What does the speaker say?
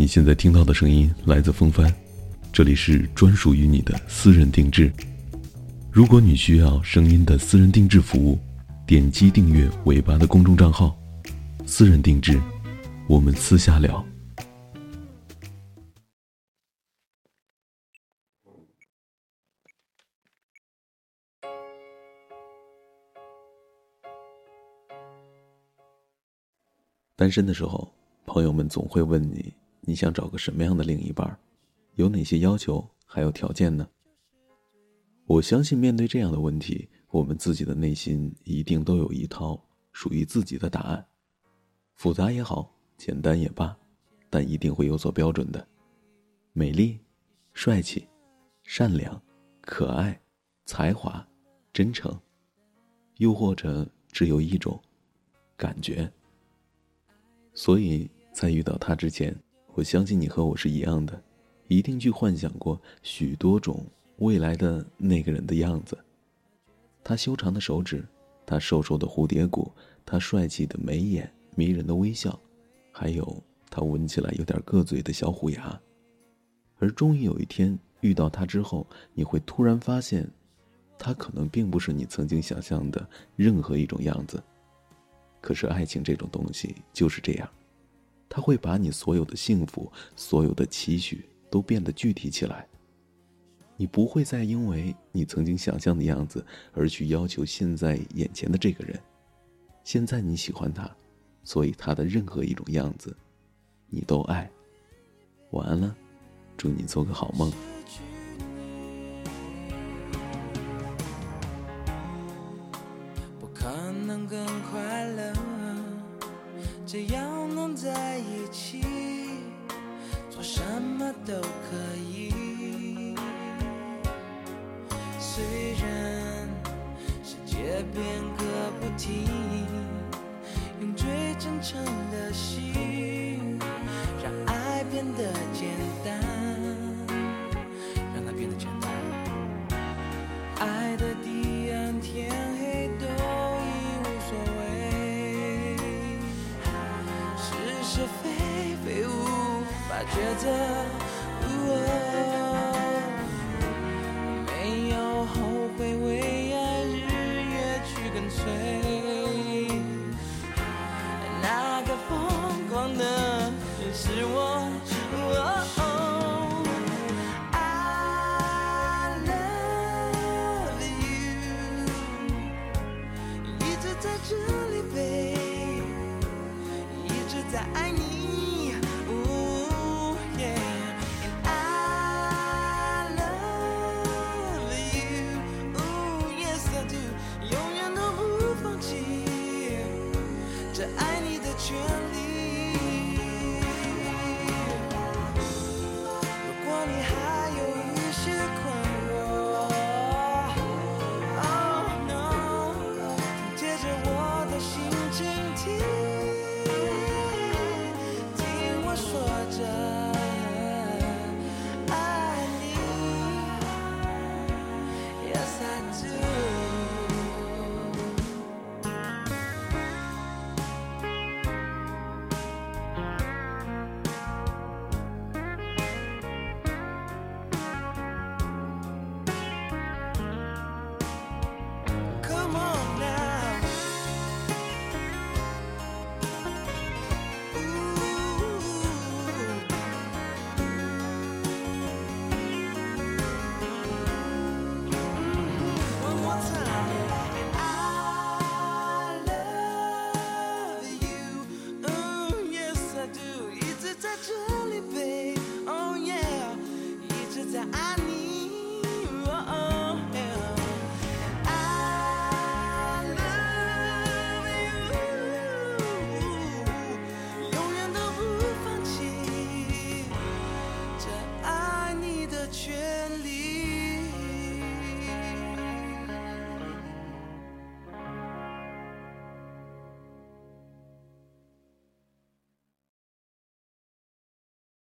你现在听到的声音来自风帆，这里是专属于你的私人定制。如果你需要声音的私人定制服务，点击订阅尾巴的公众账号，私人定制，我们私下聊。单身的时候，朋友们总会问你。你想找个什么样的另一半？有哪些要求还有条件呢？我相信面对这样的问题，我们自己的内心一定都有一套属于自己的答案，复杂也好，简单也罢，但一定会有所标准的。美丽、帅气、善良、可爱、才华、真诚，又或者只有一种感觉。所以在遇到他之前。我相信你和我是一样的，一定去幻想过许多种未来的那个人的样子。他修长的手指，他瘦瘦的蝴蝶骨，他帅气的眉眼，迷人的微笑，还有他闻起来有点硌嘴的小虎牙。而终于有一天遇到他之后，你会突然发现，他可能并不是你曾经想象的任何一种样子。可是爱情这种东西就是这样。他会把你所有的幸福、所有的期许都变得具体起来。你不会再因为你曾经想象的样子而去要求现在眼前的这个人。现在你喜欢他，所以他的任何一种样子，你都爱。晚安了，祝你做个好梦。可能更快乐，只要。都可以。虽然世界变个不停，用最真诚的心，觉得。